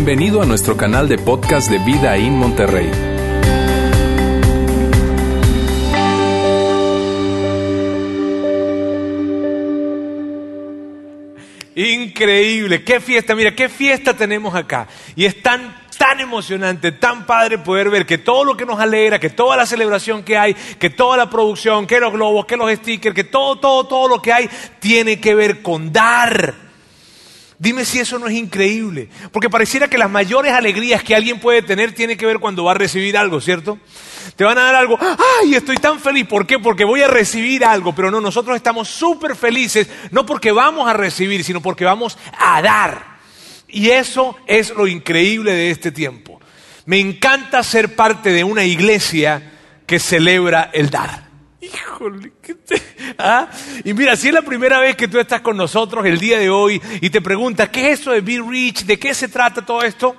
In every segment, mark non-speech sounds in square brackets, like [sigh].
Bienvenido a nuestro canal de podcast de Vida en Monterrey. Increíble, qué fiesta, mira, qué fiesta tenemos acá. Y es tan, tan emocionante, tan padre poder ver que todo lo que nos alegra, que toda la celebración que hay, que toda la producción, que los globos, que los stickers, que todo, todo, todo lo que hay tiene que ver con dar. Dime si eso no es increíble, porque pareciera que las mayores alegrías que alguien puede tener tiene que ver cuando va a recibir algo, ¿cierto? Te van a dar algo, ay, estoy tan feliz, ¿por qué? Porque voy a recibir algo, pero no, nosotros estamos súper felices, no porque vamos a recibir, sino porque vamos a dar. Y eso es lo increíble de este tiempo. Me encanta ser parte de una iglesia que celebra el dar. Híjole, ¿qué te... ¿Ah? Y mira, si es la primera vez que tú estás con nosotros el día de hoy y te preguntas, ¿qué es eso de Be Rich? ¿De qué se trata todo esto?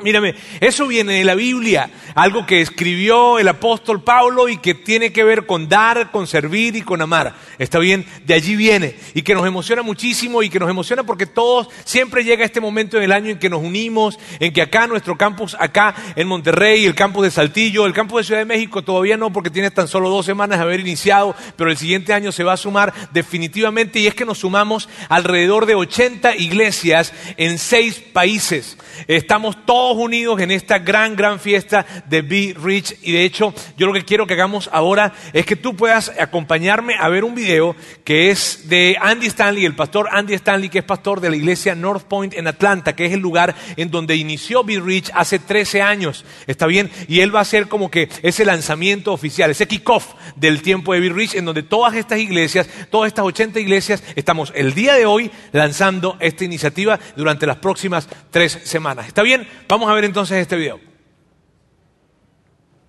Mírame, eso viene de la Biblia, algo que escribió el apóstol Pablo y que tiene que ver con dar, con servir y con amar. Está bien, de allí viene y que nos emociona muchísimo y que nos emociona porque todos siempre llega este momento en el año en que nos unimos, en que acá nuestro campus, acá en Monterrey, el campus de Saltillo, el campus de Ciudad de México todavía no porque tiene tan solo dos semanas de haber iniciado, pero el siguiente año se va a sumar definitivamente y es que nos sumamos alrededor de 80 iglesias en seis países. Estamos todos unidos en esta gran, gran fiesta de Be Rich. Y de hecho, yo lo que quiero que hagamos ahora es que tú puedas acompañarme a ver un video que es de Andy Stanley, el pastor Andy Stanley, que es pastor de la iglesia North Point en Atlanta, que es el lugar en donde inició Be Rich hace 13 años. ¿Está bien? Y él va a ser como que ese lanzamiento oficial, ese kickoff del tiempo de Be Rich, en donde todas estas iglesias, todas estas 80 iglesias, estamos el día de hoy lanzando esta iniciativa durante las próximas tres semanas. ¿Está bien? Vamos a ver entonces este video.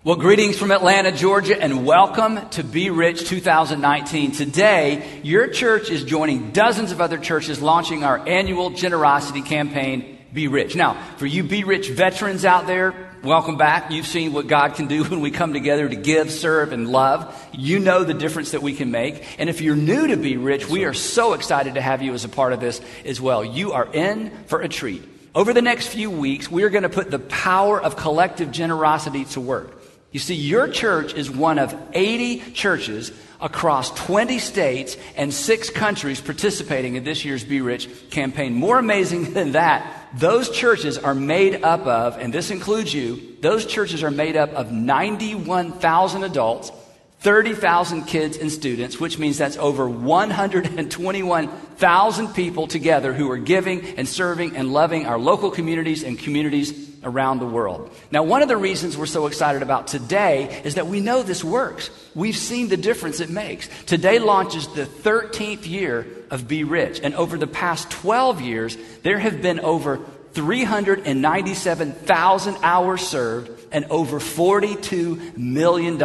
Well, greetings from Atlanta, Georgia, and welcome to Be Rich 2019. Today, your church is joining dozens of other churches launching our annual generosity campaign, Be Rich. Now, for you Be Rich veterans out there, welcome back. You've seen what God can do [laughs] when we come together to give, serve, and love. You know the difference that we can make. And if you're new to Be Rich, we are so excited to have you as a part of this as well. You are in for a treat. Over the next few weeks, we are going to put the power of collective generosity to work. You see, your church is one of 80 churches across 20 states and six countries participating in this year's Be Rich campaign. More amazing [laughs] than that, those churches are made up of, and this includes you, those churches are made up of 91,000 adults 30,000 kids and students, which means that's over 121,000 people together who are giving and serving and loving our local communities and communities around the world. Now, one of the reasons we're so excited about today is that we know this works. We've seen the difference it makes. Today launches the 13th year of Be Rich, and over the past 12 years, there have been over 397,000 hours served and over $42 million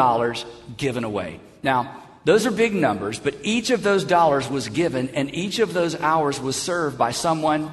given away. Now, those are big numbers, but each of those dollars was given and each of those hours was served by someone,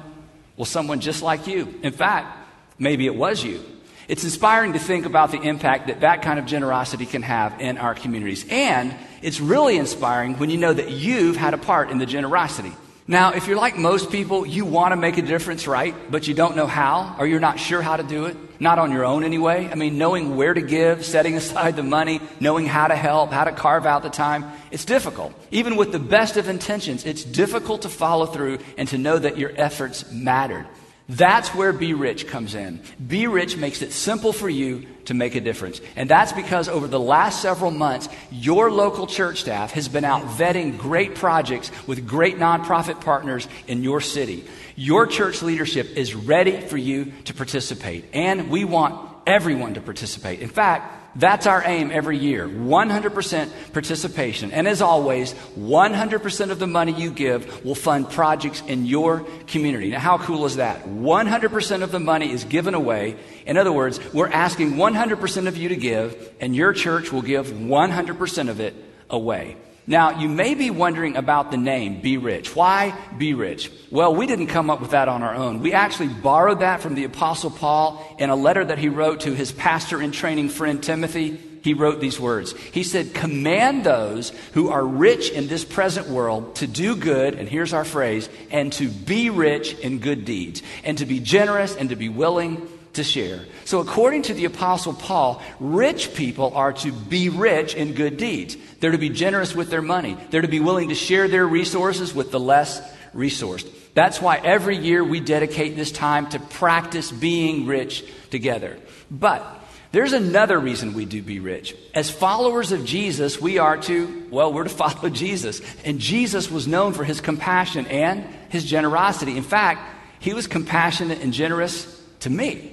well, someone just like you. In fact, maybe it was you. It's inspiring to think about the impact that that kind of generosity can have in our communities. And it's really inspiring when you know that you've had a part in the generosity. Now, if you're like most people, you want to make a difference, right? But you don't know how, or you're not sure how to do it. Not on your own anyway. I mean, knowing where to give, [laughs] setting aside the money, knowing how to help, how to carve out the time, it's difficult. Even with the best of intentions, it's difficult to follow through and to know that your efforts mattered. That's where Be Rich comes in. Be Rich makes it simple for you to make a difference. And that's because over the last several months, your local church staff has been out vetting great projects with great nonprofit partners in your city. Your church leadership is ready for you to participate. And we want everyone to participate. In fact, that's our aim every year 100% participation. And as always, 100% of the money you give will fund projects in your community. Now, how cool is that? 100% of the money is given away. In other words, we're asking 100% of you to give, and your church will give 100% of it away. Now, you may be wondering about the name Be Rich. Why Be Rich? Well, we didn't come up with that on our own. We actually borrowed that from the Apostle Paul in a letter that he wrote to his pastor in training friend Timothy he wrote these words. He said, Command those who are rich in this present world to do good, and here's our phrase, and to be rich in good deeds, and to be generous and to be willing to share. So, according to the Apostle Paul, rich people are to be rich in good deeds. They're to be generous with their money, they're to be willing to share their resources with the less resourced. That's why every year we dedicate this time to practice being rich together. But there's another reason we do be rich. As followers of Jesus, we are to, well, we're to [laughs] follow Jesus. And Jesus was known for his compassion and his generosity. In fact, he was compassionate and generous to me,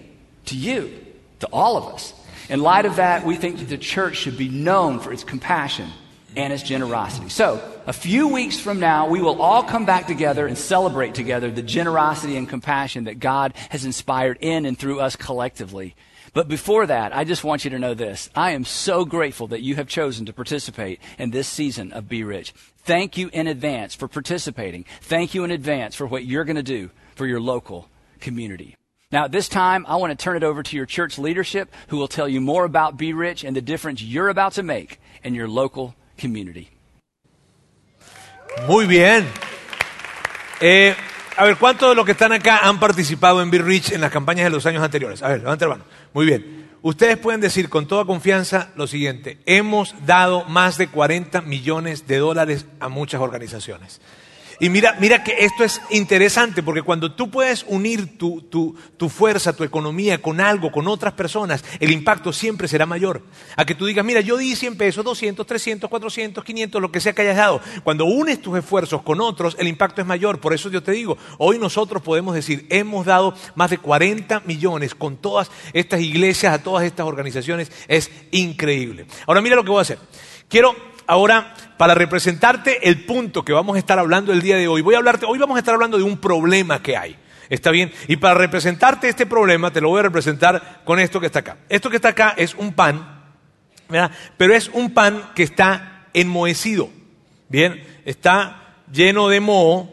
to you, to all of us. In light of that, we think that the church should be known for its compassion and its generosity. So, a few weeks from now, we will all come back together and celebrate together the generosity and compassion that God has inspired in and through us collectively. But before that, I just want you to know this. I am so grateful that you have chosen to participate in this season of Be Rich. Thank you in advance for participating. Thank you in advance for what you're going to do for your local community. Now, at this time, I want to turn it over to your church leadership who will tell you more about Be Rich and the difference you're about to make in your local community. Muy bien. Eh, a ver, ¿cuántos de los que están acá han participado en Be Rich en las campañas de los años anteriores? A ver, levanta la mano. Muy bien. Ustedes pueden decir con toda confianza lo siguiente. Hemos dado más de 40 millones de dólares a muchas organizaciones. Y mira, mira que esto es interesante porque cuando tú puedes unir tu, tu, tu, fuerza, tu economía con algo, con otras personas, el impacto siempre será mayor. A que tú digas, mira, yo di 100 pesos, 200, 300, 400, 500, lo que sea que hayas dado. Cuando unes tus esfuerzos con otros, el impacto es mayor. Por eso yo te digo, hoy nosotros podemos decir, hemos dado más de 40 millones con todas estas iglesias, a todas estas organizaciones. Es increíble. Ahora mira lo que voy a hacer. Quiero ahora para representarte el punto que vamos a estar hablando el día de hoy. Voy a hablarte, hoy vamos a estar hablando de un problema que hay. ¿Está bien? Y para representarte este problema, te lo voy a representar con esto que está acá. Esto que está acá es un pan, ¿verdad? Pero es un pan que está enmohecido. Bien, está lleno de moho.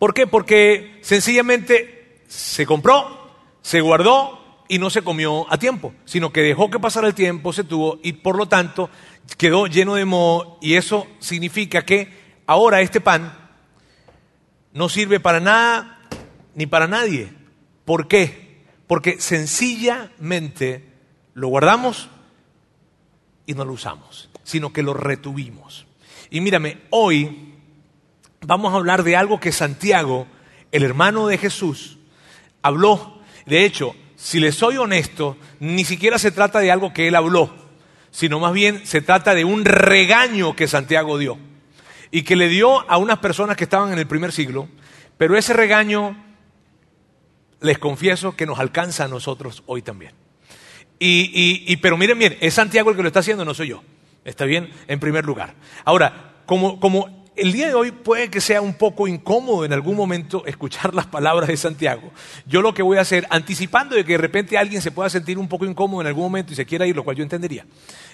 ¿Por qué? Porque sencillamente se compró, se guardó y no se comió a tiempo, sino que dejó que pasara el tiempo, se tuvo y por lo tanto quedó lleno de moho y eso significa que ahora este pan no sirve para nada ni para nadie. ¿Por qué? Porque sencillamente lo guardamos y no lo usamos, sino que lo retuvimos. Y mírame, hoy vamos a hablar de algo que Santiago, el hermano de Jesús, habló. De hecho, si le soy honesto, ni siquiera se trata de algo que él habló sino más bien se trata de un regaño que Santiago dio y que le dio a unas personas que estaban en el primer siglo, pero ese regaño, les confieso, que nos alcanza a nosotros hoy también. Y, pero miren bien, es Santiago el que lo está haciendo, no soy yo. Está bien, en primer lugar. Ahora, como, como el día de hoy puede que sea un poco incómodo en algún momento escuchar las palabras de Santiago. Yo lo que voy a hacer, anticipando de que de repente alguien se pueda sentir un poco incómodo en algún momento y se quiera ir, lo cual yo entendería.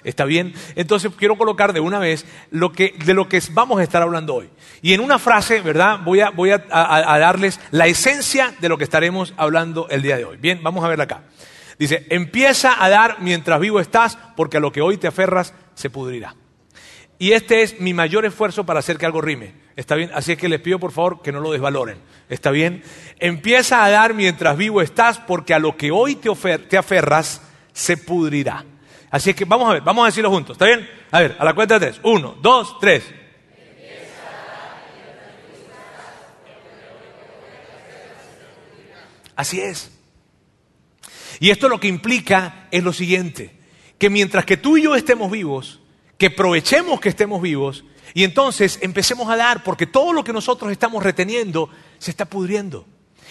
¿Está bien? Entonces quiero colocar de una vez lo que, de lo que vamos a estar hablando hoy. Y en una frase, ¿verdad? Voy, a, voy a, a darles la esencia de lo que estaremos hablando el día de hoy. Bien, vamos a verla acá. Dice, empieza a dar mientras vivo estás, porque a lo que hoy te aferras se pudrirá. Y este es mi mayor esfuerzo para hacer que algo rime. ¿Está bien? Así es que les pido por favor que no lo desvaloren. ¿Está bien? Empieza a dar mientras vivo estás, porque a lo que hoy te, te aferras se pudrirá. Así es que vamos a ver, vamos a decirlo juntos. ¿Está bien? A ver, a la cuenta de tres. Uno, dos, tres. Así es. Y esto lo que implica es lo siguiente, que mientras que tú y yo estemos vivos, que aprovechemos que estemos vivos y entonces empecemos a dar, porque todo lo que nosotros estamos reteniendo se está pudriendo.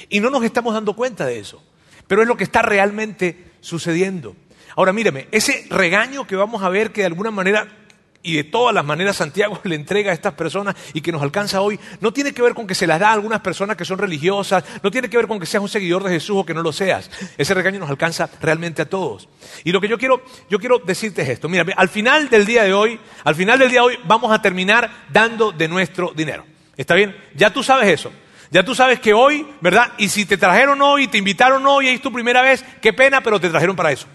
Y no nos estamos dando cuenta de eso. Pero es lo que está realmente sucediendo. Ahora míreme, ese regaño que vamos a ver que de alguna manera y de todas las maneras Santiago [laughs] le entrega a estas personas y que nos alcanza hoy, no tiene que ver con que se las da a algunas personas que son religiosas, no tiene que ver con que seas un seguidor de Jesús o que no lo seas. Ese regaño nos alcanza realmente a todos. Y lo que yo quiero, yo quiero decirte es esto. Mira, al final del día de hoy, al final del día de hoy vamos a terminar dando de nuestro dinero. ¿Está bien? Ya tú sabes eso. Ya tú sabes que hoy, ¿verdad? Y si te trajeron hoy, te invitaron hoy es tu primera vez, qué pena, pero te trajeron para eso.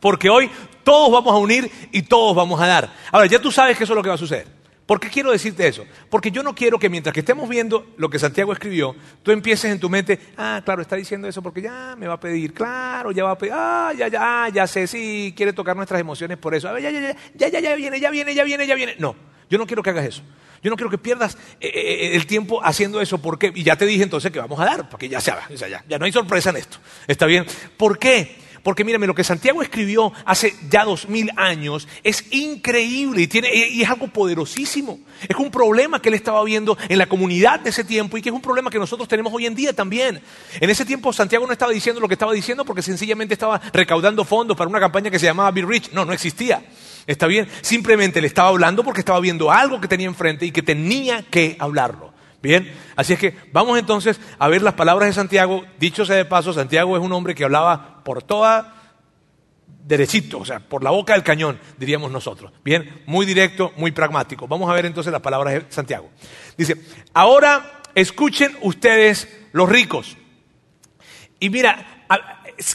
Porque hoy todos vamos a unir y todos vamos a dar. Ahora, ya tú sabes que eso es lo que va a suceder. ¿Por qué quiero decirte eso? Porque yo no quiero que mientras que estemos viendo lo que Santiago escribió, tú empieces en tu mente, ah, claro, está diciendo eso porque ya me va a pedir, claro, ya va a pedir, ah, ya, ya, ah, ya sé, sí, quiere tocar nuestras emociones por eso, ya, ya, ya, ya, ya, ya viene, ya viene, ya viene, ya viene. No, yo no quiero que hagas eso. Yo no quiero que pierdas eh, eh, el tiempo haciendo eso. ¿Por qué? Y ya te dije entonces que vamos a dar, porque ya se haga. ya, ya no hay sorpresa en esto. ¿Está bien? ¿Por qué? Porque mírame, lo que Santiago escribió hace ya dos mil años es increíble y, tiene, y es algo poderosísimo. Es un problema que él estaba viendo en la comunidad de ese tiempo y que es un problema que nosotros tenemos hoy en día también. En ese tiempo Santiago no estaba diciendo lo que estaba diciendo porque sencillamente estaba recaudando fondos para una campaña que se llamaba Be Rich. No, no existía. ¿Está bien? Simplemente le estaba hablando porque estaba viendo algo que tenía enfrente y que tenía que hablarlo. Bien, así es que vamos entonces a ver las palabras de Santiago. Dicho sea de paso, Santiago es un hombre que hablaba por toda derechito, o sea, por la boca del cañón, diríamos nosotros. Bien, muy directo, muy pragmático. Vamos a ver entonces las palabras de Santiago. Dice, ahora escuchen ustedes los ricos. Y mira,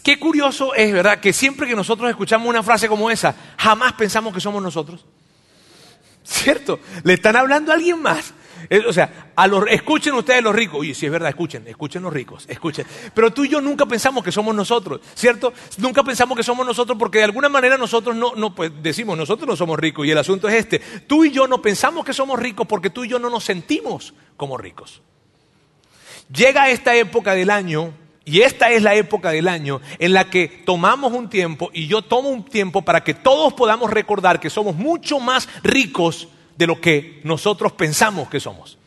qué curioso es, ¿verdad? Que siempre que nosotros escuchamos una frase como esa, jamás pensamos que somos nosotros. ¿Cierto? Le están hablando a alguien más. O sea, a los, escuchen ustedes los ricos. Oye, si es verdad, escuchen, escuchen los ricos, escuchen. Pero tú y yo nunca pensamos que somos nosotros, ¿cierto? Nunca pensamos que somos nosotros porque de alguna manera nosotros no, no pues decimos, nosotros no somos ricos. Y el asunto es este. Tú y yo no pensamos que somos ricos porque tú y yo no nos sentimos como ricos. Llega esta época del año y esta es la época del año en la que tomamos un tiempo y yo tomo un tiempo para que todos podamos recordar que somos mucho más ricos de lo que nosotros pensamos que somos.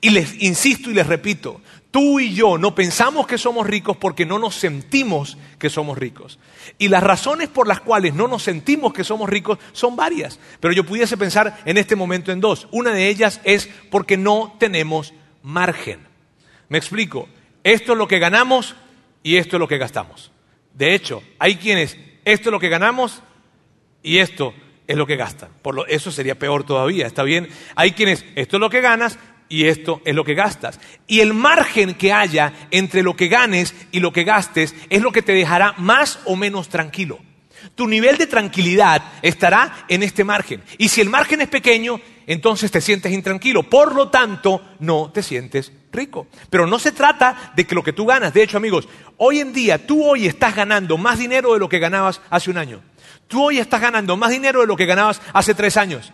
Y les insisto y les repito, tú y yo no pensamos que somos ricos porque no nos sentimos que somos ricos. Y las razones por las cuales no nos sentimos que somos ricos son varias, pero yo pudiese pensar en este momento en dos. Una de ellas es porque no tenemos margen. Me explico, esto es lo que ganamos y esto es lo que gastamos. De hecho, hay quienes, esto es lo que ganamos y esto es lo que gastan. Por lo, eso sería peor todavía, ¿está bien? Hay quienes, esto es lo que ganas y esto es lo que gastas. Y el margen que haya entre lo que ganes y lo que gastes es lo que te dejará más o menos tranquilo. Tu nivel de tranquilidad estará en este margen. Y si el margen es pequeño, entonces te sientes intranquilo. Por lo tanto, no te sientes rico. Pero no se trata de que lo que tú ganas. De hecho, amigos, hoy en día tú hoy estás ganando más dinero de lo que ganabas hace un año. Tú hoy estás ganando más dinero de lo que ganabas hace tres años.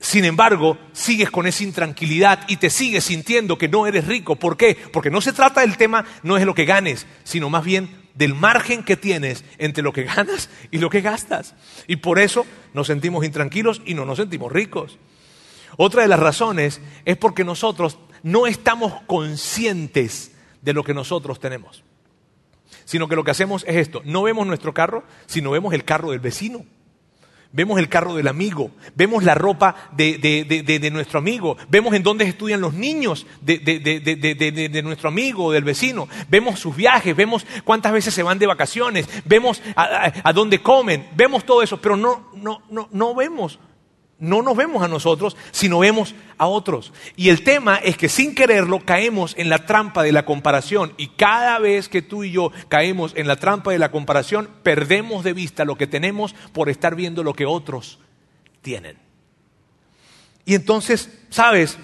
Sin embargo, sigues con esa intranquilidad y te sigues sintiendo que no eres rico. ¿Por qué? Porque no se trata del tema, no es lo que ganes, sino más bien del margen que tienes entre lo que ganas y lo que gastas. Y por eso nos sentimos intranquilos y no nos sentimos ricos. Otra de las razones es porque nosotros no estamos conscientes de lo que nosotros tenemos sino que lo que hacemos es esto, no vemos nuestro carro, sino vemos el carro del vecino. Vemos el carro del amigo, vemos la ropa de, nuestro amigo, vemos en dónde estudian los niños de, nuestro amigo o del vecino, vemos sus viajes, vemos cuántas veces se van de vacaciones, vemos a, a dónde comen, vemos todo eso, pero no, no, no, no vemos no nos vemos a nosotros, sino vemos a otros. Y el tema es que sin quererlo caemos en la trampa de la comparación. Y cada vez que tú y yo caemos en la trampa de la comparación, perdemos de vista lo que tenemos por estar viendo lo que otros tienen. Y entonces, ¿sabes?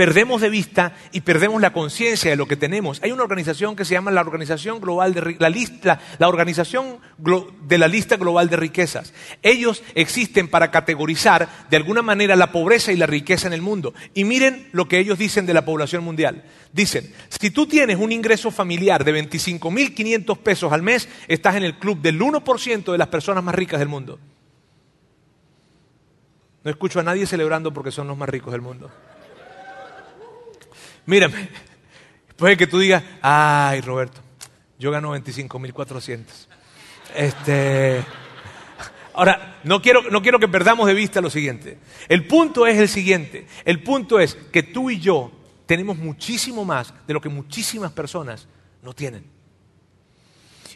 Perdemos de vista y perdemos la conciencia de lo que tenemos. Hay una organización que se llama la Organización Global de la lista, la Organización de la Lista Global de Riquezas. Ellos existen para categorizar de alguna manera la pobreza y la riqueza en el mundo. Y miren lo que ellos dicen de la población mundial. Dicen, si tú tienes un ingreso familiar de 25.500 pesos al mes, estás en el club del 1% de las personas más ricas del mundo. No escucho a nadie celebrando porque son los más ricos del mundo. Mírame, puede que tú digas, ay Roberto, yo gano 25.400. Este, ahora, no quiero, no quiero que perdamos de vista lo siguiente. El punto es el siguiente. El punto es que tú y yo tenemos muchísimo más de lo que muchísimas personas no tienen.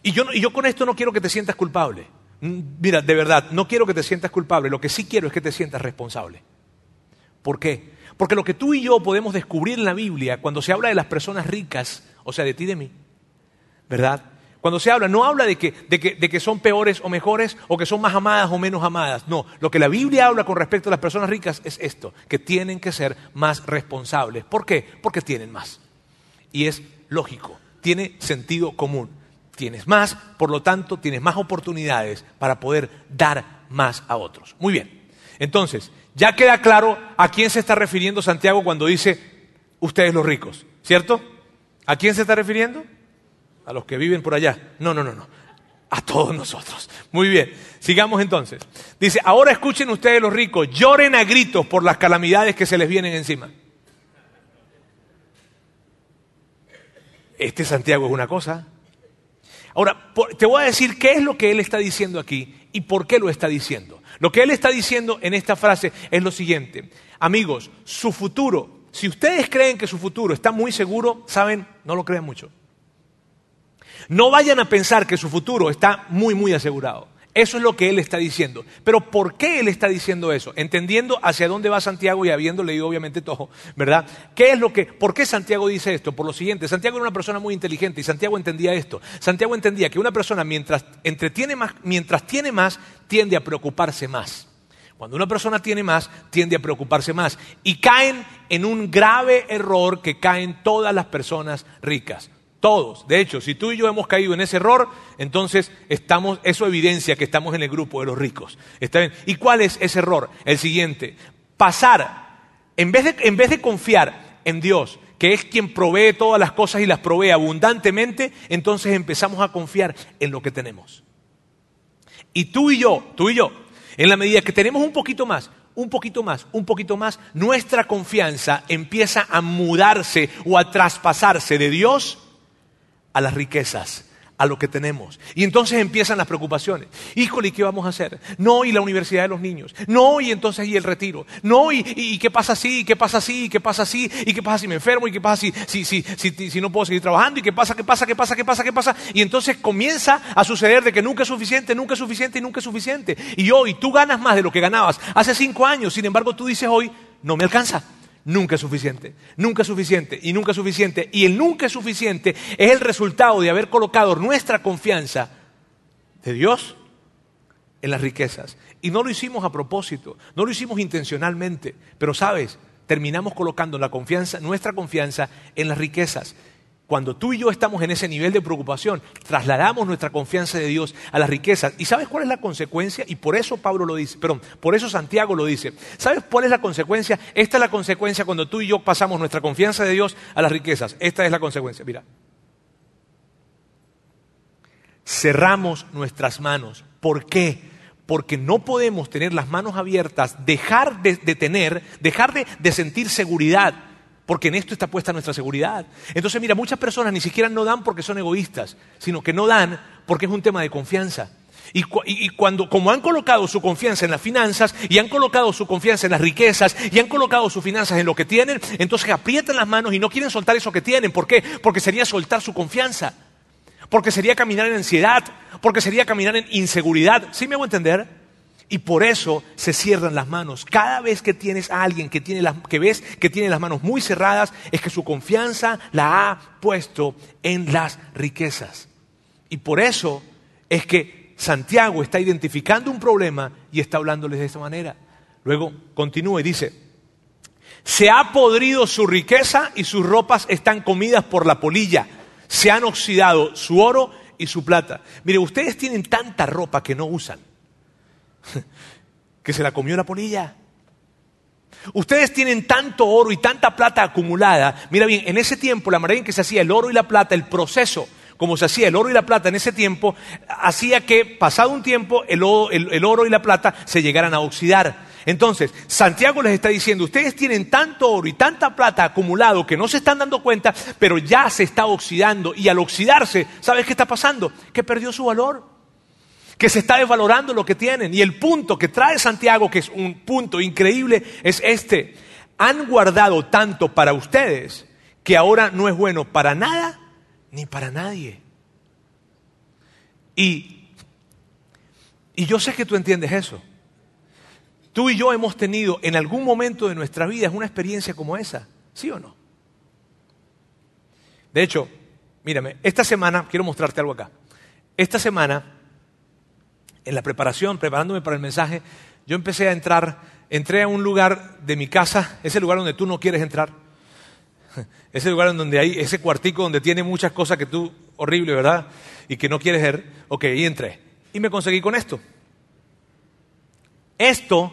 Y yo, y yo con esto no quiero que te sientas culpable. Mm, mira, de verdad, no quiero que te sientas culpable. Lo que sí quiero es que te sientas responsable. ¿Por qué? Porque lo que tú y yo podemos descubrir en la Biblia cuando se habla de las personas ricas, o sea, de ti y de mí, ¿verdad? Cuando se habla, no habla de que, de, que, de que, son peores o mejores o que son más amadas o menos amadas. No, lo que la Biblia habla con respecto a las personas ricas es esto, que tienen que ser más responsables. ¿Por qué? Porque tienen más. Y es lógico, tiene sentido común. Tienes más, por lo tanto, tienes más oportunidades para poder dar más a otros. Muy bien. Entonces, ya queda claro a quién se está refiriendo Santiago cuando dice ustedes los ricos, ¿cierto? ¿A quién se está refiriendo? a los que viven por allá. No, no, no, no. A todos nosotros. Muy bien. Sigamos entonces. Dice, ahora escuchen ustedes los ricos, lloren a gritos por las calamidades que se les vienen encima. Este Santiago es una cosa. Ahora, te voy a decir qué es lo que él está diciendo aquí y por qué lo está diciendo. Lo que él está diciendo en esta frase es lo siguiente. Amigos, su futuro, si ustedes creen que su futuro está muy seguro, saben, no lo crean mucho. No vayan a pensar que su futuro está muy, muy asegurado. Eso es lo que él está diciendo. Pero ¿por qué él está diciendo eso? Entendiendo hacia dónde va Santiago y habiendo leído obviamente todo, ¿verdad? ¿Qué es lo que, ¿Por qué Santiago dice esto? Por lo siguiente, Santiago era una persona muy inteligente y Santiago entendía esto. Santiago entendía que una persona mientras entretiene más, mientras tiene más, tiende a preocuparse más. Cuando una persona tiene más, tiende a preocuparse más. Y caen en un grave error que caen todas las personas ricas. Todos. De hecho, si tú y yo hemos caído en ese error, entonces estamos, eso evidencia que estamos en el grupo de los ricos. ¿Está bien? ¿Y cuál es ese error? El siguiente. Pasar, en vez de, en vez de confiar en Dios, que es quien provee todas las cosas y las provee abundantemente, entonces empezamos a confiar en lo que tenemos. Y tú y yo, tú y yo, en la medida que tenemos un poquito más, un poquito más, un poquito más, nuestra confianza empieza a mudarse o a traspasarse de Dios a las riquezas, a lo que tenemos. Y entonces empiezan las preocupaciones. Híjole, ¿qué vamos a hacer? No, y la universidad de los niños. No, y entonces y el retiro. No, y, qué pasa así, y qué pasa así, y qué pasa así, y qué pasa si me enfermo, y qué pasa si, si, si, si, si no puedo seguir trabajando, y qué pasa, qué pasa, qué pasa, qué pasa, qué pasa. Y entonces comienza a suceder de que nunca es suficiente, nunca es suficiente y nunca es suficiente. Y hoy tú ganas más de lo que ganabas hace cinco años, sin embargo tú dices hoy, no me alcanza nunca es suficiente, nunca es suficiente y nunca es suficiente. Y el nunca es suficiente es el resultado de haber colocado nuestra confianza de Dios en las riquezas. Y no lo hicimos a propósito, no lo hicimos intencionalmente, pero sabes, terminamos colocando la confianza, nuestra confianza en las riquezas. Cuando tú y yo estamos en ese nivel de preocupación, trasladamos nuestra confianza de Dios a las riquezas. ¿Y sabes cuál es la consecuencia? Y por eso Pablo lo dice, perdón, por eso Santiago lo dice. ¿Sabes cuál es la consecuencia? Esta es la consecuencia cuando tú y yo pasamos nuestra confianza de Dios a las riquezas. Esta es la consecuencia, mira. Cerramos nuestras manos. ¿Por qué? Porque no podemos tener las manos abiertas, dejar de, tener, dejar de sentir seguridad porque en esto está puesta nuestra seguridad. Entonces, mira, muchas personas ni siquiera no dan porque son egoístas, sino que no dan porque es un tema de confianza. Y, cuando, como han colocado su confianza en las finanzas, y han colocado su confianza en las riquezas, y han colocado sus finanzas en lo que tienen, entonces aprietan las manos y no quieren soltar eso que tienen. ¿Por qué? Porque sería soltar su confianza. Porque sería caminar en ansiedad. Porque sería caminar en inseguridad. ¿Sí me hago entender? Y por eso se cierran las manos. Cada vez que tienes a alguien que, tiene las, ves que tiene las manos muy cerradas, es que su confianza la ha puesto en las riquezas. Y por eso es que Santiago está identificando un problema y está hablándoles de esta manera. Luego continúa y dice, se ha podrido su riqueza y sus ropas están comidas por la polilla. Se han oxidado su oro y su plata. Mire, ustedes tienen tanta ropa que no usan [laughs] que se la comió la polilla. Ustedes tienen tanto oro y tanta plata acumulada. Mira bien, en ese tiempo, la manera en que se hacía el oro y la plata, el proceso, como se hacía el oro y la plata en ese tiempo, hacía que, pasado un tiempo, el oro, y la plata se llegaran a oxidar. Entonces, Santiago les está diciendo, ustedes tienen tanto oro y tanta plata acumulado que no se están dando cuenta, pero ya se está oxidando. Y al oxidarse, ¿sabes qué está pasando? Que perdió su valor que se está desvalorando lo que tienen. Y el punto que trae Santiago, que es un punto increíble, es este. Han guardado tanto para ustedes que ahora no es bueno para nada ni para nadie. Y, y yo sé que tú entiendes eso. Tú y yo hemos tenido en algún momento de nuestra vida una experiencia como esa, ¿sí o no? De hecho, mírame, esta semana quiero mostrarte algo acá. esta semana, en la preparación, preparándome para el mensaje, yo empecé a entrar, entré a un lugar de mi casa, ese lugar donde tú no quieres entrar, [laughs] ese lugar en donde hay ese cuartico donde tiene muchas cosas que tú, horrible, ¿verdad? Y que no quieres ver. Ok, y entré. Y me conseguí con esto. Esto,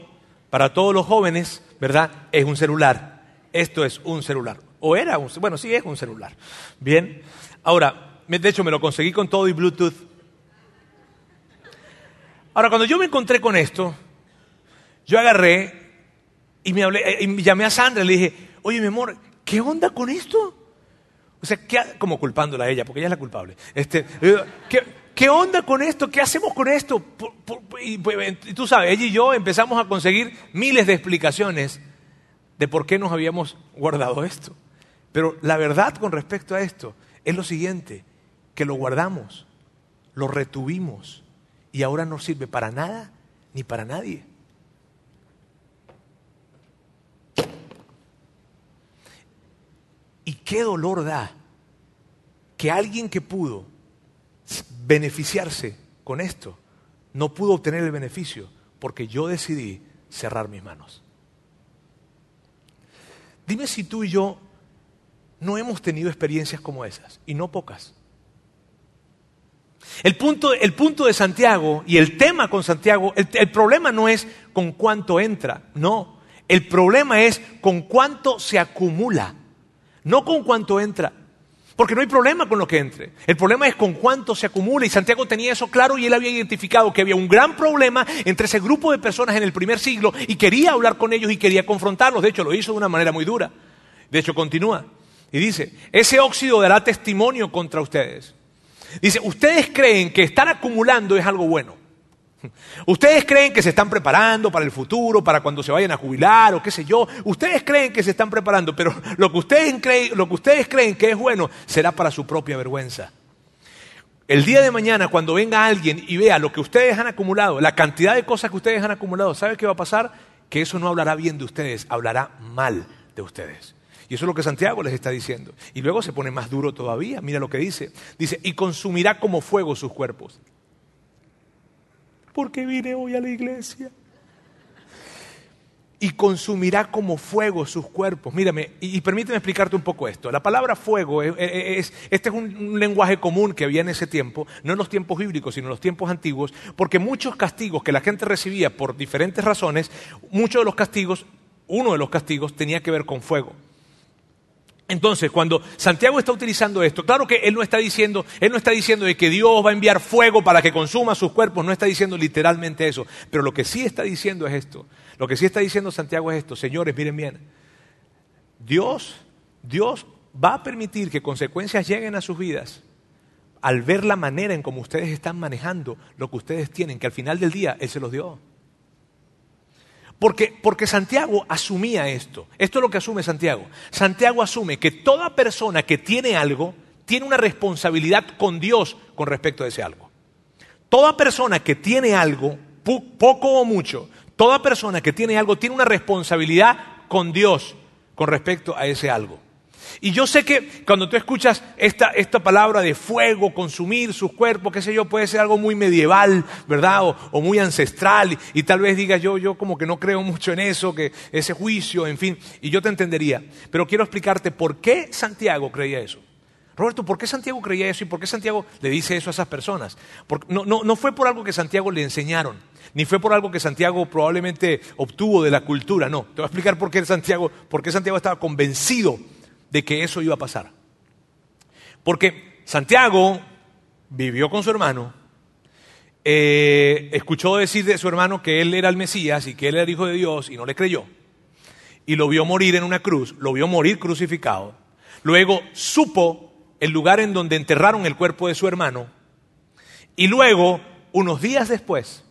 para todos los jóvenes, ¿verdad? Es un celular. Esto es un celular. O era un, bueno, sí es un celular. Bien. Ahora, de hecho me lo conseguí con todo y Bluetooth. Ahora, cuando yo me encontré con esto, yo agarré y me eh, y llamé a Sandra y le dije, oye, mi amor, ¿qué onda con esto? O sea, ¿qué, como culpándola a ella, porque ella es la culpable. Este, ¿qué, onda con esto? ¿Qué hacemos con esto? y, tú sabes, ella y yo empezamos a conseguir miles de explicaciones de por qué nos habíamos guardado esto. Pero la verdad con respecto a esto es lo siguiente, que lo guardamos, lo retuvimos y ahora no sirve para nada ni para nadie. Y qué dolor da que alguien que pudo beneficiarse con esto no pudo obtener el beneficio porque yo decidí cerrar mis manos. Dime si tú y yo no hemos tenido experiencias como esas, y no pocas. El punto, el punto de Santiago y el tema con Santiago, el, el problema no es con cuánto entra, no. El problema es con cuánto se acumula, no con cuánto entra. Porque no hay problema con lo que entre. El problema es con cuánto se acumula. Y Santiago tenía eso claro y él había identificado que había un gran problema entre ese grupo de personas en el primer siglo y quería hablar con ellos y quería confrontarlos. De hecho, lo hizo de una manera muy dura. De hecho, continúa. Y dice, ese óxido dará testimonio contra ustedes. Dice, ustedes creen que estar acumulando es algo bueno. Ustedes creen que se están preparando para el futuro, para cuando se vayan a jubilar o qué sé yo. Ustedes creen que se están preparando, pero lo que ustedes creen, lo que, ustedes creen que es bueno será para su propia vergüenza. El día de mañana, cuando venga alguien y vea lo que ustedes han acumulado, la cantidad de cosas que ustedes han acumulado, ¿sabe qué va a pasar? Que eso no hablará bien de ustedes, hablará mal de ustedes. Y eso es lo que Santiago les está diciendo. Y luego se pone más duro todavía. Mira lo que dice. Dice, y consumirá como fuego sus cuerpos. ¿Por qué vine hoy a la iglesia? Y consumirá como fuego sus cuerpos. Mírame, y, permíteme explicarte un poco esto. La palabra fuego, es, este es un, lenguaje común que había en ese tiempo, no en los tiempos bíblicos, sino en los tiempos antiguos, porque muchos castigos que la gente recibía por diferentes razones, muchos de los castigos, uno de los castigos tenía que ver con fuego. Entonces, cuando Santiago está utilizando esto, claro que él no está diciendo, él no está diciendo de que Dios va a enviar fuego para que consuma sus cuerpos, no está diciendo literalmente eso, pero lo que sí está diciendo es esto. Lo que sí está diciendo Santiago es esto, señores, miren bien. Dios, Dios va a permitir que consecuencias lleguen a sus vidas al ver la manera en cómo ustedes están manejando lo que ustedes tienen, que al final del día él se los dio. Porque, porque, Santiago asumía esto. Esto es lo que asume Santiago. Santiago asume que toda persona que tiene algo tiene una responsabilidad con Dios con respecto a ese algo. Toda persona que tiene algo, poco o mucho, toda persona que tiene algo tiene una responsabilidad con Dios con respecto a ese algo. Y yo sé que cuando tú escuchas esta, esta palabra de fuego, consumir sus cuerpos, qué sé yo, puede ser algo muy medieval, ¿verdad? O, muy ancestral. Y, tal vez digas yo, yo como que no creo mucho en eso, que ese juicio, en fin. Y yo te entendería. Pero quiero explicarte por qué Santiago creía eso. Roberto, ¿por qué Santiago creía eso y por qué Santiago le dice eso a esas personas? no, no, no fue por algo que Santiago le enseñaron, ni fue por algo que Santiago probablemente obtuvo de la cultura, no. Te voy a explicar por qué Santiago, por qué Santiago estaba convencido de que eso iba a pasar. Porque Santiago vivió con su hermano, eh, escuchó decir de su hermano que él era el Mesías y que él era el Hijo de Dios y no le creyó. Y lo vio morir en una cruz, lo vio morir crucificado. Luego supo el lugar en donde enterraron el cuerpo de su hermano. Y luego, unos días después,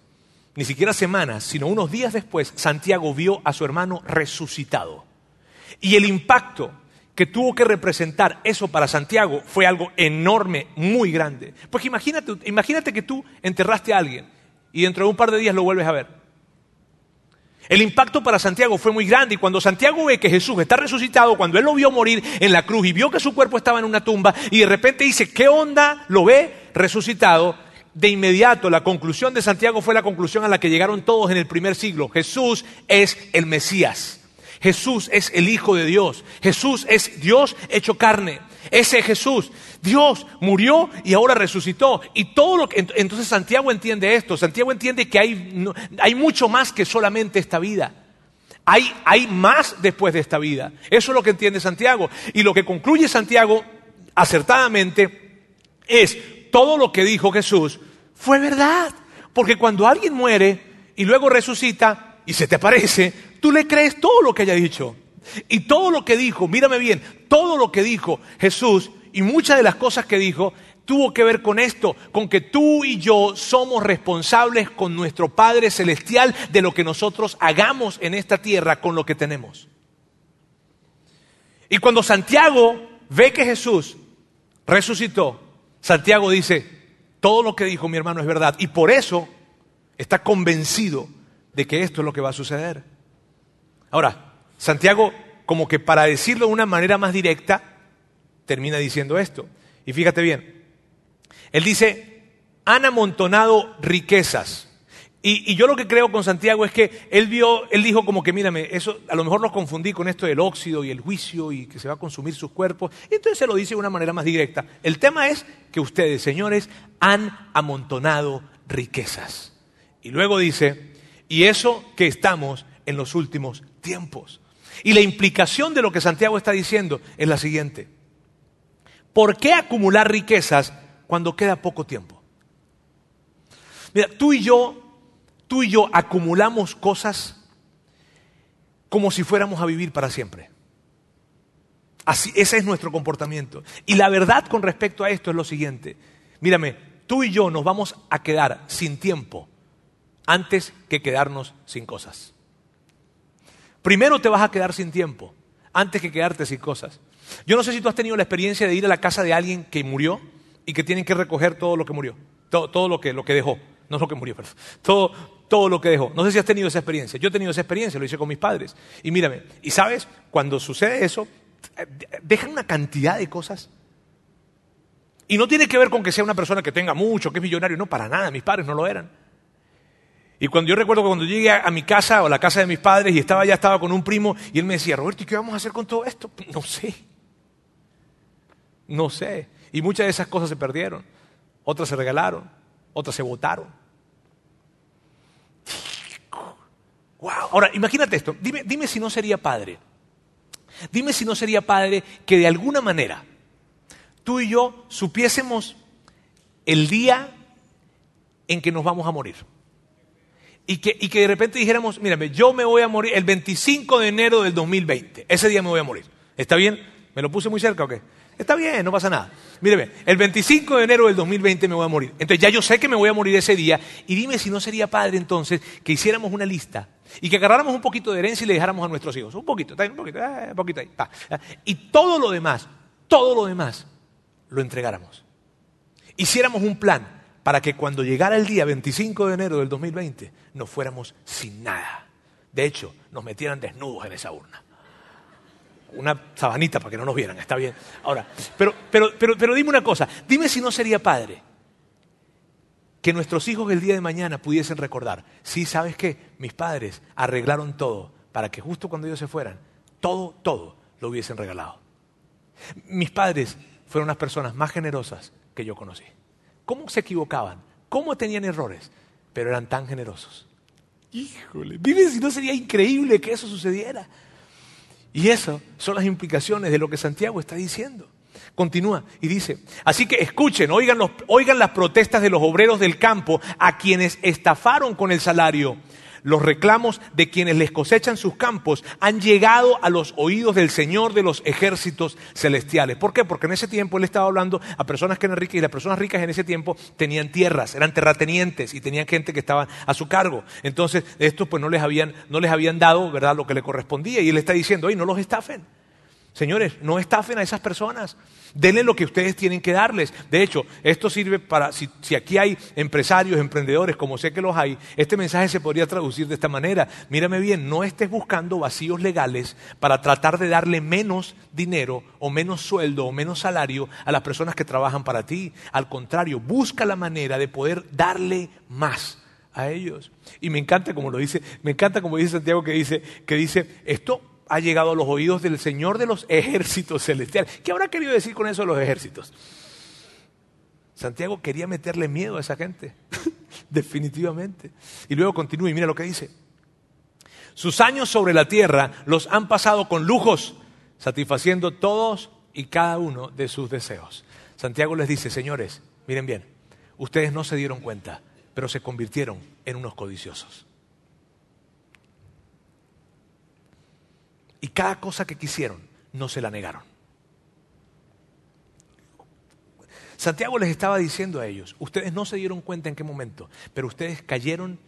ni siquiera semanas, sino unos días después, Santiago vio a su hermano resucitado. Y el impacto que tuvo que representar eso para Santiago fue algo enorme, muy grande. Pues imagínate, imagínate que tú enterraste a alguien y dentro de un par de días lo vuelves a ver. El impacto para Santiago fue muy grande y cuando Santiago ve que Jesús está resucitado, cuando él lo vio morir en la cruz y vio que su cuerpo estaba en una tumba y de repente dice, ¿qué onda? Lo ve resucitado. de inmediato la conclusión de Santiago fue la conclusión a la que llegaron todos en el primer siglo. Jesús es el Mesías. Jesús es el Hijo de Dios. Jesús es Dios hecho carne. Ese Jesús. Dios murió y ahora resucitó. Y todo lo que, entonces Santiago entiende esto. Santiago entiende que hay, hay mucho más que solamente esta vida. Hay, hay más después de esta vida. Eso es lo que entiende Santiago. Y lo que concluye Santiago acertadamente es todo lo que dijo Jesús fue verdad. Porque cuando alguien muere y luego resucita y se te aparece, tú le crees todo lo que haya dicho. Y todo lo que dijo, mírame bien, todo lo que dijo Jesús y muchas de las cosas que dijo tuvo que ver con esto, con que tú y yo somos responsables con nuestro Padre Celestial de lo que nosotros hagamos en esta tierra con lo que tenemos. Y cuando Santiago ve que Jesús resucitó, Santiago dice, todo lo que dijo mi hermano es verdad. Y por eso está convencido de que esto es lo que va a suceder. Ahora, Santiago, como que para decirlo de una manera más directa, termina diciendo esto. Y fíjate bien, él dice, han amontonado riquezas. Y, yo lo que creo con Santiago es que él vio, él dijo como que, mírame, eso a lo mejor los confundí con esto del óxido y el juicio y que se va a consumir sus cuerpos. Y entonces se lo dice de una manera más directa. El tema es que ustedes, señores, han amontonado riquezas. Y luego dice, y eso que estamos en los últimos tiempos. Y la implicación de lo que Santiago está diciendo es la siguiente. ¿Por qué acumular riquezas cuando queda poco tiempo. Mira, tú y yo, tú y yo acumulamos cosas como si fuéramos a vivir para siempre. Así, ese es nuestro comportamiento. Y la verdad con respecto a esto es lo siguiente. Mírame, tú y yo nos vamos a quedar sin tiempo antes que quedarnos sin cosas. Primero te vas a quedar sin tiempo antes que quedarte sin cosas. Yo no sé si tú has tenido la experiencia de ir a la casa de alguien que murió y que tienen que recoger todo lo que murió, todo, lo, que, lo que dejó. No lo que murió, perdón. Todo, todo lo que dejó. No sé si has tenido esa experiencia. Yo he tenido esa experiencia, lo hice con mis padres. Y mírame, y sabes, cuando sucede eso, dejan una cantidad de cosas. Y no tiene que ver con que sea una persona que tenga mucho, que es millonario. No, para nada, mis padres no lo eran. Y cuando yo recuerdo que cuando llegué a mi casa o la casa de mis padres y estaba ya estaba con un primo y él me decía, Roberto, ¿y qué vamos a hacer con todo esto? No sé. No sé. Y muchas de esas cosas se perdieron. Otras se regalaron. Otras se votaron. Wow. Ahora, imagínate esto. Dime, dime si no sería padre. Dime si no sería padre que de alguna manera tú y yo supiésemos el día en que nos vamos a morir. Y que, y que de repente dijéramos, mírame, yo me voy a morir el 25 de enero del 2020. Ese día me voy a morir. ¿Está bien? ¿Me lo puse muy cerca o qué? Está bien, no pasa nada. Míreme, el 25 de enero del 2020 me voy a morir. Entonces ya yo sé que me voy a morir ese día. Y dime si no sería padre entonces que hiciéramos una lista y que agarráramos un poquito de herencia y le dejáramos a nuestros hijos. Un poquito, un poquito, eh, un poquito ahí. Y todo lo demás, todo lo demás, lo entregáramos. Hiciéramos un plan para que cuando llegara el día 25 de enero del 2020 nos fuéramos sin nada. De hecho, nos metieran desnudos en esa urna una sabanita para que no nos vieran, está bien. Ahora, pero, pero, pero, pero dime una cosa, dime si no sería padre que nuestros hijos el día de mañana pudiesen recordar, sí, ¿sabes qué? Mis padres arreglaron todo para que justo cuando ellos se fueran, todo, todo lo hubiesen regalado. Mis padres fueron las personas más generosas que yo conocí. ¿Cómo se equivocaban? ¿Cómo tenían errores? Pero eran tan generosos. Híjole, dime si no sería increíble que eso sucediera. Y esas son las implicaciones de lo que Santiago está diciendo. Continúa y dice, así que escuchen, oigan, oigan las protestas de los obreros del campo a quienes estafaron con el salario los reclamos de quienes les cosechan sus campos han llegado a los oídos del Señor de los ejércitos celestiales. ¿Por qué? Porque en ese tiempo él estaba hablando a personas que eran ricas y las personas ricas en ese tiempo tenían tierras, eran terratenientes y tenían gente que estaba a su cargo. Entonces, estos pues no les habían, no les habían dado, ¿verdad?, lo que le correspondía y él está diciendo, oye, no los estafen. Señores, no estafen a esas personas. Denle lo que ustedes tienen que darles. De hecho, esto sirve para, si, aquí hay empresarios, emprendedores, como sé que los hay, este mensaje se podría traducir de esta manera. Mírame bien, no estés buscando vacíos legales para tratar de darle menos dinero o menos sueldo o menos salario a las personas que trabajan para ti. Al contrario, busca la manera de poder darle más a ellos. Y me encanta como lo dice, me encanta como dice Santiago que dice, que dice, esto ha llegado a los oídos del Señor de los ejércitos celestiales. ¿Qué habrá querido decir con eso de los ejércitos? Santiago quería meterle miedo a esa gente, [laughs] definitivamente. Y luego continúa y mira lo que dice. Sus años sobre la tierra los han pasado con lujos, satisfaciendo todos y cada uno de sus deseos. Santiago les dice, señores, miren bien, ustedes no se dieron cuenta, pero se convirtieron en unos codiciosos. Y cada cosa que quisieron, no se la negaron. Santiago les estaba diciendo a ellos, ustedes no se dieron cuenta en qué momento, pero ustedes cayeron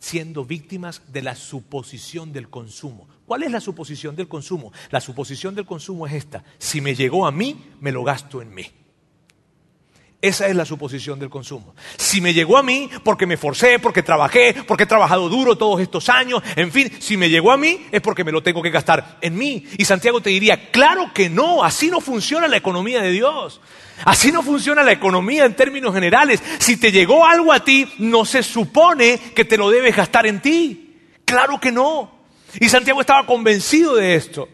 siendo víctimas de la suposición del consumo. ¿Cuál es la suposición del consumo? La suposición del consumo es esta, si me llegó a mí, me lo gasto en mí. Esa es la suposición del consumo. Si me llegó a mí porque me forcé, porque trabajé, porque he trabajado duro todos estos años, en fin, si me llegó a mí es porque me lo tengo que gastar en mí. Y Santiago te diría, claro que no, así no funciona la economía de Dios. Así no funciona la economía en términos generales. Si te llegó algo a ti, no se supone que te lo debes gastar en ti. Claro que no. Y Santiago estaba convencido de esto.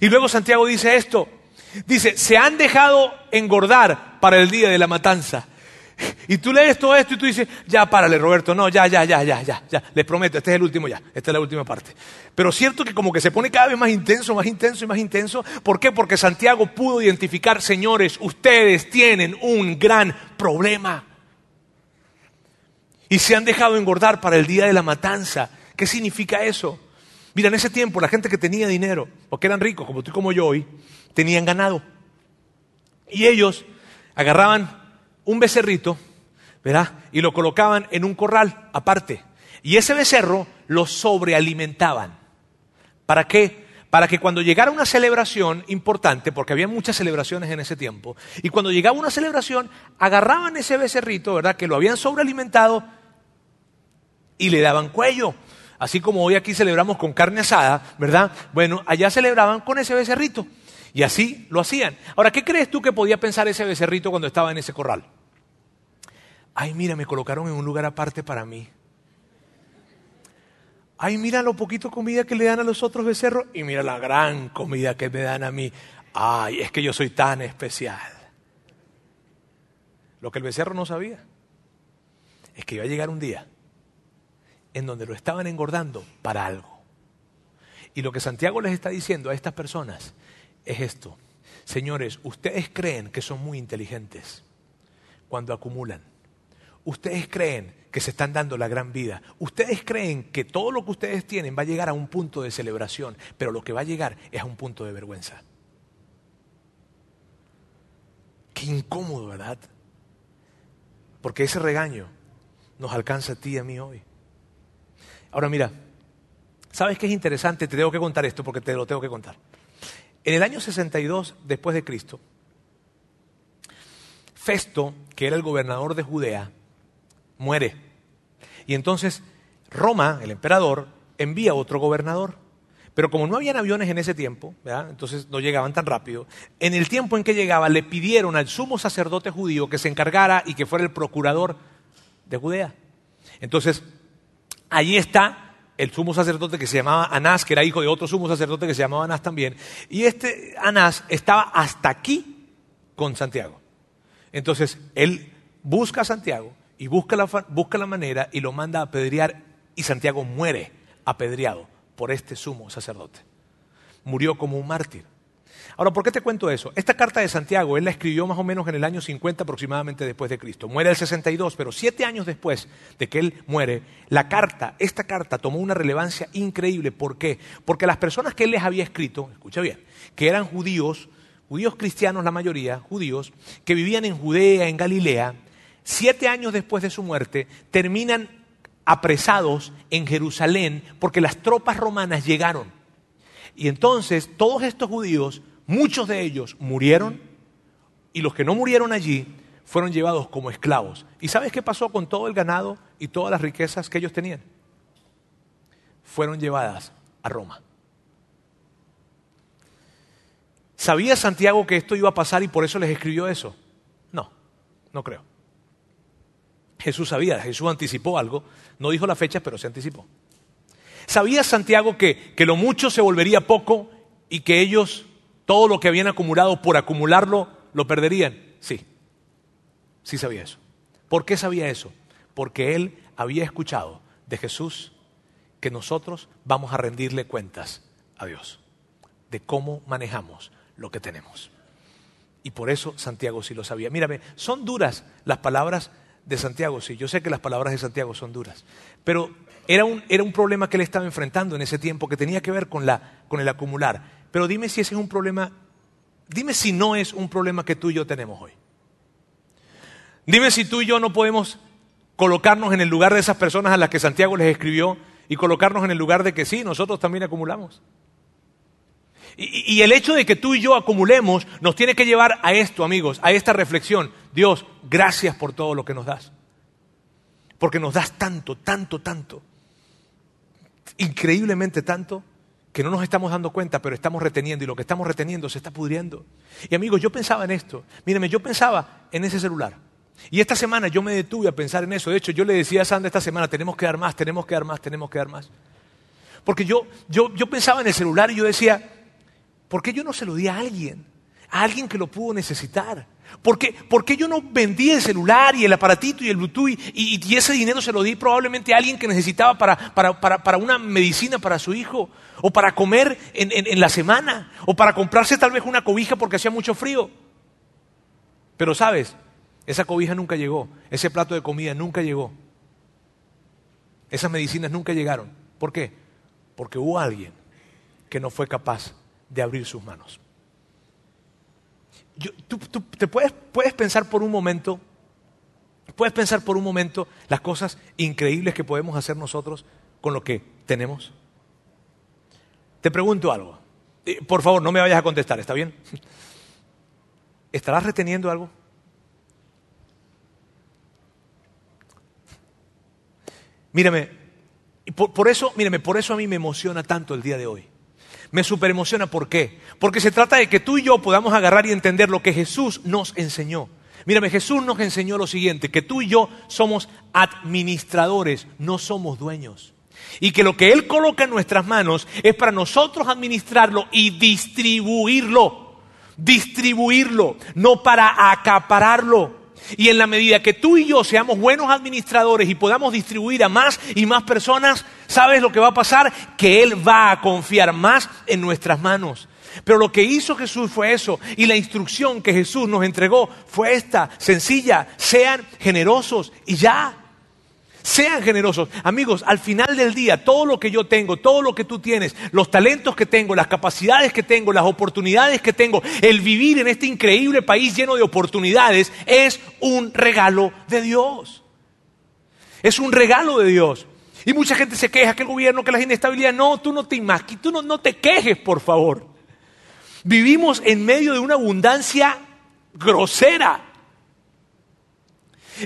Y luego Santiago dice esto, Dice, se han dejado engordar para el día de la matanza. Y tú lees todo esto y tú dices, ya párale Roberto, no, ya, ya, ya, ya, ya, ya, les prometo, este es el último ya, esta es la última parte. Pero cierto que como que se pone cada vez más intenso, más intenso y más intenso. ¿Por qué? Porque Santiago pudo identificar, señores, ustedes tienen un gran problema. Y se han dejado engordar para el día de la matanza. ¿Qué significa eso? Mira, en ese tiempo la gente que tenía dinero, o que eran ricos, como tú y como yo hoy, tenían ganado. Y ellos agarraban un becerrito, ¿verdad? Y lo colocaban en un corral aparte. Y ese becerro lo sobrealimentaban. ¿Para qué? Para que cuando llegara una celebración importante, porque había muchas celebraciones en ese tiempo, y cuando llegaba una celebración, agarraban ese becerrito, ¿verdad? Que lo habían sobrealimentado y le daban cuello. Así como hoy aquí celebramos con carne asada, ¿verdad? Bueno, allá celebraban con ese becerrito. Y así lo hacían. Ahora, ¿qué crees tú que podía pensar ese becerrito cuando estaba en ese corral? Ay, mira, me colocaron en un lugar aparte para mí. Ay, mira lo poquito comida que le dan a los otros becerros y mira la gran comida que me dan a mí. Ay, es que yo soy tan especial. Lo que el becerro no sabía es que iba a llegar un día en donde lo estaban engordando para algo. Y lo que Santiago les está diciendo a estas personas es esto. Señores, ustedes creen que son muy inteligentes cuando acumulan. Ustedes creen que se están dando la gran vida. Ustedes creen que todo lo que ustedes tienen va a llegar a un punto de celebración, pero lo que va a llegar es a un punto de vergüenza. Qué incómodo, ¿verdad? Porque ese regaño nos alcanza a ti y a mí hoy. Ahora mira, ¿sabes qué es interesante? Te tengo que contar esto porque te lo tengo que contar. En el año 62 después de Cristo, Festo, que era el gobernador de Judea, muere. Y entonces Roma, el emperador, envía otro gobernador. Pero como no habían aviones en ese tiempo, entonces no llegaban tan rápido, en el tiempo en que llegaba le pidieron al sumo sacerdote judío que se encargara y que fuera el procurador de Judea. Entonces, allí está el sumo sacerdote que se llamaba Anás, que era hijo de otro sumo sacerdote que se llamaba Anás también. Y este Anás estaba hasta aquí con Santiago. Entonces, él busca a Santiago y busca la, busca la manera y lo manda a apedrear y Santiago muere apedreado por este sumo sacerdote. Murió como un mártir. Ahora, ¿por qué te cuento eso? Esta carta de Santiago, él la escribió más o menos en el año 50 aproximadamente después de Cristo. Muere el 62, pero siete años después de que él muere, la carta, esta carta tomó una relevancia increíble. ¿Por qué? Porque las personas que él les había escrito, escucha bien, que eran judíos, judíos cristianos la mayoría, judíos, que vivían en Judea, en Galilea, siete años después de su muerte, terminan apresados en Jerusalén porque las tropas romanas llegaron. Y entonces todos estos judíos muchos de ellos murieron y los que no murieron allí fueron llevados como esclavos. ¿Y sabes qué pasó con todo el ganado y todas las riquezas que ellos tenían? Fueron llevadas a Roma. ¿Sabía Santiago que esto iba a pasar y por eso les escribió eso? No, no creo. Jesús sabía, Jesús anticipó algo, no dijo la fecha, pero se anticipó. ¿Sabía Santiago que, que lo mucho se volvería poco y que ellos todo lo que habían acumulado por acumularlo lo perderían? Sí, sí sabía eso. ¿Por qué sabía eso? Porque él había escuchado de Jesús que nosotros vamos a rendirle cuentas a Dios de cómo manejamos lo que tenemos. Y por eso Santiago sí lo sabía. Mírame, son duras las palabras de Santiago, sí, yo sé que las palabras de Santiago son duras, pero era un, era un problema que él estaba enfrentando en ese tiempo que tenía que ver con, la, con el acumular. Pero dime si ese es un problema, dime si no es un problema que tú y yo tenemos hoy. Dime si tú y yo no podemos colocarnos en el lugar de esas personas a las que Santiago les escribió y colocarnos en el lugar de que sí, nosotros también acumulamos. Y, el hecho de que tú y yo acumulemos nos tiene que llevar a esto, amigos, a esta reflexión. Dios, gracias por todo lo que nos das. Porque nos das tanto, tanto, tanto. Increíblemente tanto que no nos estamos dando cuenta, pero estamos reteniendo y lo que estamos reteniendo se está pudriendo. Y amigos, yo pensaba en esto. Míreme, yo pensaba en ese celular. Y esta semana yo me detuve a pensar en eso. De hecho, yo le decía a Sandra esta semana, tenemos que dar más, tenemos que dar más, tenemos que dar más. Porque yo, yo, yo pensaba en el celular y yo decía, ¿Por qué yo no se lo di a alguien? A alguien que lo pudo necesitar. ¿Por qué, ¿Por qué yo no vendí el celular y el aparatito y el Bluetooth y, ese dinero se lo di probablemente a alguien que necesitaba para, una medicina para su hijo? O para comer en la semana. O para comprarse tal vez una cobija porque hacía mucho frío. Pero sabes, esa cobija nunca llegó. Ese plato de comida nunca llegó. Esas medicinas nunca llegaron. ¿Por qué? Porque hubo alguien que no fue capaz de abrir sus manos. Tú, te puedes, puedes pensar por un momento, puedes pensar por un momento las cosas increíbles que podemos hacer nosotros con lo que tenemos. Te pregunto algo. Eh, por favor, no me vayas a contestar, ¿está bien? [laughs] ¿Estarás reteniendo algo? Mírame, por, por, eso, mírame, por eso a mí me emociona tanto el día de hoy me superemociona. ¿Por qué? Porque se trata de que tú y yo podamos agarrar y entender lo que Jesús nos enseñó. Mírame, Jesús nos enseñó lo siguiente, que tú y yo somos administradores, no somos dueños. Y que lo que Él coloca en nuestras manos es para nosotros administrarlo y distribuirlo. Distribuirlo, no para acapararlo. Y en la medida que tú y yo seamos buenos administradores y podamos distribuir a más y más personas, ¿sabes lo que va a pasar? Que Él va a confiar más en nuestras manos. Pero lo que hizo Jesús fue eso. Y la instrucción que Jesús nos entregó fue esta, sencilla, sean generosos y ya. Sean generosos. Amigos, al final del día, todo lo que yo tengo, todo lo que tú tienes, los talentos que tengo, las capacidades que tengo, las oportunidades que tengo, el vivir en este increíble país lleno de oportunidades, es un regalo de Dios. Es un regalo de Dios. Y mucha gente se queja que el gobierno, que la inestabilidad. No, tú no te imaginas, tú no, no te quejes, por favor. Vivimos en medio de una abundancia grosera.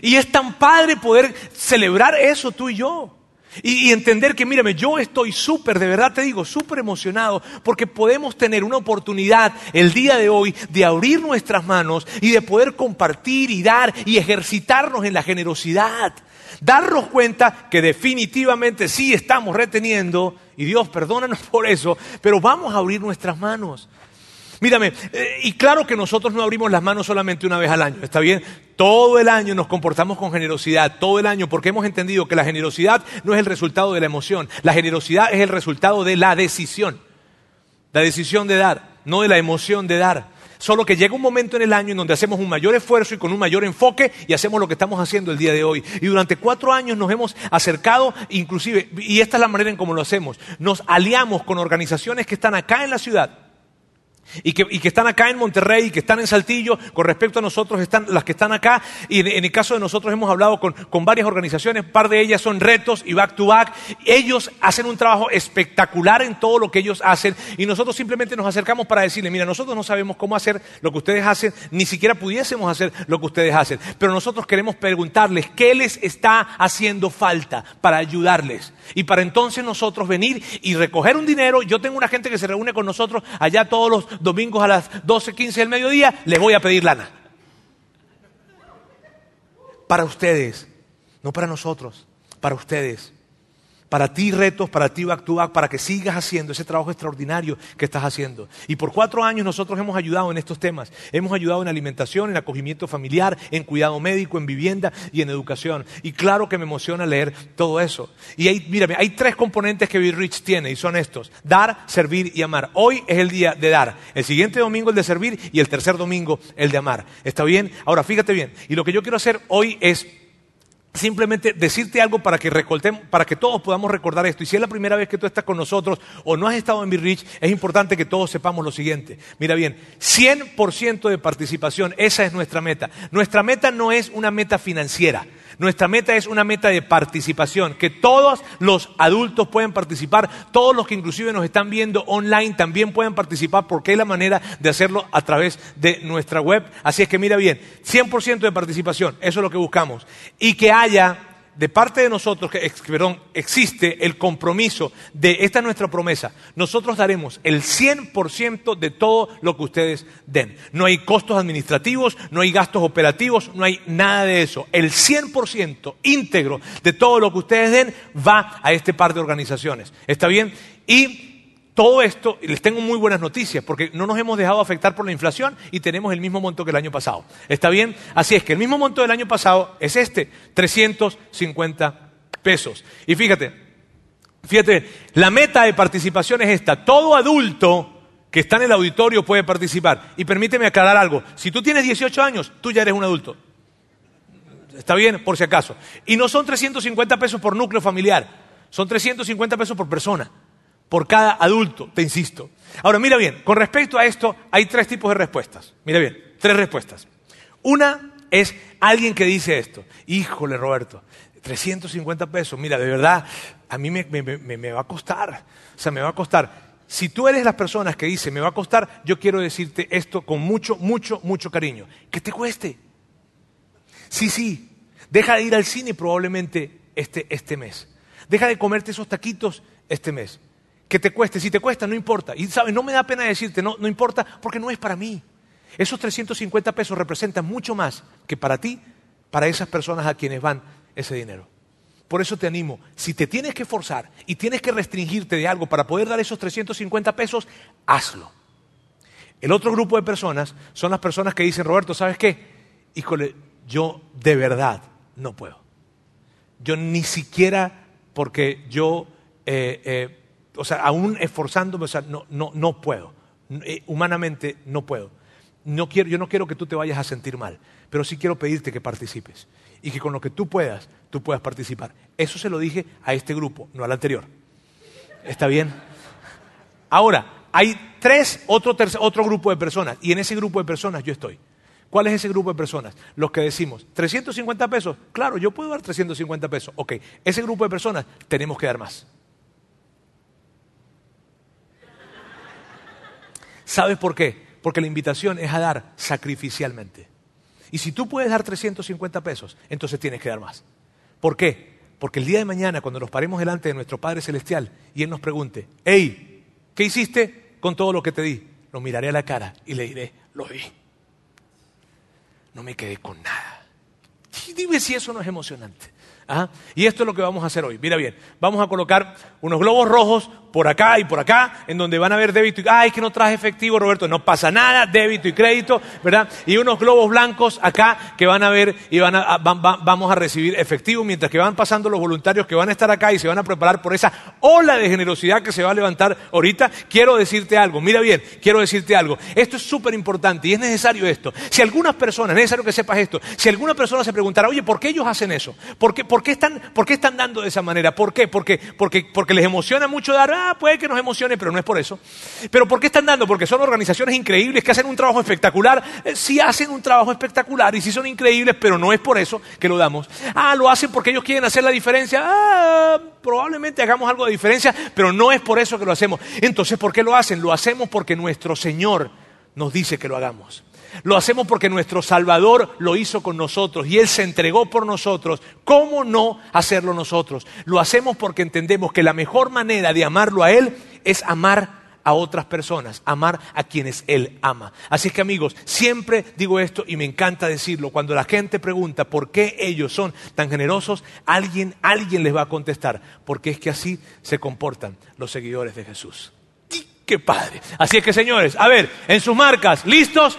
Y es tan padre poder celebrar eso tú y yo. Y, entender que, mírame, yo estoy súper, de verdad te digo, súper emocionado porque podemos tener una oportunidad el día de hoy de abrir nuestras manos y de poder compartir y dar y ejercitarnos en la generosidad. Darnos cuenta que definitivamente sí estamos reteniendo, y Dios perdónanos por eso, pero vamos a abrir nuestras manos. Mírame, eh, y claro que nosotros no abrimos las manos solamente una vez al año, ¿está bien? Todo el año nos comportamos con generosidad, todo el año, porque hemos entendido que la generosidad no es el resultado de la emoción, la generosidad es el resultado de la decisión, la decisión de dar, no de la emoción de dar. Solo que llega un momento en el año en donde hacemos un mayor esfuerzo y con un mayor enfoque y hacemos lo que estamos haciendo el día de hoy. Y durante cuatro años nos hemos acercado, inclusive, y esta es la manera en cómo lo hacemos, nos aliamos con organizaciones que están acá en la ciudad y que, están acá en Monterrey y que están en Saltillo, con respecto a nosotros están las que están acá, y en, el caso de nosotros hemos hablado con, con, varias organizaciones, un par de ellas son retos y back to back, ellos hacen un trabajo espectacular en todo lo que ellos hacen, y nosotros simplemente nos acercamos para decirle, mira, nosotros no sabemos cómo hacer lo que ustedes hacen, ni siquiera pudiésemos hacer lo que ustedes hacen, pero nosotros queremos preguntarles qué les está haciendo falta para ayudarles, y para entonces nosotros venir y recoger un dinero, yo tengo una gente que se reúne con nosotros allá todos los domingos a las 12, 15 del mediodía, les voy a pedir lana. Para ustedes, no para nosotros, para ustedes. Para ti retos, para ti back para que sigas haciendo ese trabajo extraordinario que estás haciendo. Y por cuatro años nosotros hemos ayudado en estos temas. Hemos ayudado en alimentación, en acogimiento familiar, en cuidado médico, en vivienda y en educación. Y claro que me emociona leer todo eso. Y hay, mírame, hay tres componentes que Be Rich tiene y son estos. Dar, servir y amar. Hoy es el día de dar. El siguiente domingo el de servir y el tercer domingo el de amar. ¿Está bien? Ahora fíjate bien. Y lo que yo quiero hacer hoy es simplemente decirte algo para que para que todos podamos recordar esto. Y si es la primera vez que tú estás con nosotros o no has estado en Be Rich, es importante que todos sepamos lo siguiente. Mira bien, 100% de participación, esa es nuestra meta. Nuestra meta no es una meta financiera. Nuestra meta es una meta de participación, que todos los adultos pueden participar, todos los que inclusive nos están viendo online también pueden participar porque es la manera de hacerlo a través de nuestra web. Así es que mira bien, 100% de participación, eso es lo que buscamos. Y que haya de parte de nosotros, que, perdón, existe el compromiso de, esta es nuestra promesa, nosotros daremos el 100% de todo lo que ustedes den. No hay costos administrativos, no hay gastos operativos, no hay nada de eso. El 100% íntegro de todo lo que ustedes den va a este par de organizaciones. ¿Está bien? Y todo esto, les tengo muy buenas noticias, porque no nos hemos dejado afectar por la inflación y tenemos el mismo monto que el año pasado. ¿Está bien? Así es que el mismo monto del año pasado es este, 350 pesos. Y fíjate, fíjate, la meta de participación es esta. Todo adulto que está en el auditorio puede participar. Y permíteme aclarar algo. Si tú tienes 18 años, tú ya eres un adulto. ¿Está bien? Por si acaso. Y no son 350 pesos por núcleo familiar, son 350 pesos por persona por cada adulto, te insisto. Ahora, mira bien, con respecto a esto hay tres tipos de respuestas. Mira bien, tres respuestas. Una es alguien que dice esto, híjole Roberto, 350 pesos, mira, de verdad, a mí me, va a costar, o sea, me va a costar. Si tú eres las personas que dice me va a costar, yo quiero decirte esto con mucho, mucho, mucho cariño. Que te cueste. Sí, sí. Deja de ir al cine probablemente este, este mes. Deja de comerte esos taquitos este mes que te cueste. Si te cuesta, no importa. Y sabes, no me da pena decirte, no, no importa, porque no es para mí. Esos 350 pesos representan mucho más que para ti, para esas personas a quienes van ese dinero. Por eso te animo, si te tienes que forzar y tienes que restringirte de algo para poder dar esos 350 pesos, hazlo. El otro grupo de personas son las personas que dicen, Roberto, ¿sabes qué? Híjole, yo de verdad no puedo. Yo ni siquiera porque yo eh, eh, o sea, aún esforzándome, o sea, no, no, no puedo. Eh, humanamente no puedo. No quiero, yo no quiero que tú te vayas a sentir mal, pero sí quiero pedirte que participes y que con lo que tú puedas, tú puedas participar. Eso se lo dije a este grupo, no al anterior. ¿Está bien? Ahora, hay tres, otro, otro grupo de personas, y en ese grupo de personas yo estoy. ¿Cuál es ese grupo de personas? Los que decimos, 350 pesos, claro, yo puedo dar 350 pesos. Ok, ese grupo de personas tenemos que dar más. ¿Sabes por qué? Porque la invitación es a dar sacrificialmente. Y si tú puedes dar 350 pesos, entonces tienes que dar más. ¿Por qué? Porque el día de mañana, cuando nos paremos delante de nuestro Padre Celestial y Él nos pregunte, hey, ¿qué hiciste con todo lo que te di? Lo miraré a la cara y le diré, lo vi. No me quedé con nada. dime si eso no es emocionante. ¿Ah? Y esto es lo que vamos a hacer hoy. Mira bien, vamos a colocar unos globos rojos por acá y por acá, en donde van a ver débito y ay, que no traje efectivo, Roberto, no pasa nada, débito y crédito, ¿verdad? Y unos globos blancos acá que van a ver y van a, vamos a recibir efectivo, mientras que van pasando los voluntarios que van a estar acá y se van a preparar por esa ola de generosidad que se va a levantar ahorita. Quiero decirte algo, mira bien, quiero decirte algo. Esto es súper importante y es necesario esto. Si algunas personas, es necesario que sepas esto, si alguna persona se preguntara, oye, ¿por qué ellos hacen eso? ¿Por qué, por qué, están, por qué están dando de esa manera? ¿Por qué? Porque, porque, porque les emociona mucho dar ah, puede que nos emocione, pero no es por eso. ¿Pero por qué están dando? Porque son organizaciones increíbles que hacen un trabajo espectacular. Eh, sí hacen un trabajo espectacular y sí son increíbles, pero no es por eso que lo damos. Ah, lo hacen porque ellos quieren hacer la diferencia. Ah, probablemente hagamos algo de diferencia, pero no es por eso que lo hacemos. Entonces, ¿por qué lo hacen? Lo hacemos porque nuestro Señor nos dice que lo hagamos. Lo hacemos porque nuestro Salvador lo hizo con nosotros y Él se entregó por nosotros. ¿Cómo no hacerlo nosotros? Lo hacemos porque entendemos que la mejor manera de amarlo a Él es amar a otras personas, amar a quienes Él ama. Así que amigos, siempre digo esto y me encanta decirlo. Cuando la gente pregunta por qué ellos son tan generosos, alguien, alguien les va a contestar, porque es que así se comportan los seguidores de Jesús. ¡Qué padre! Así es que señores, a ver, en sus marcas, ¿listos?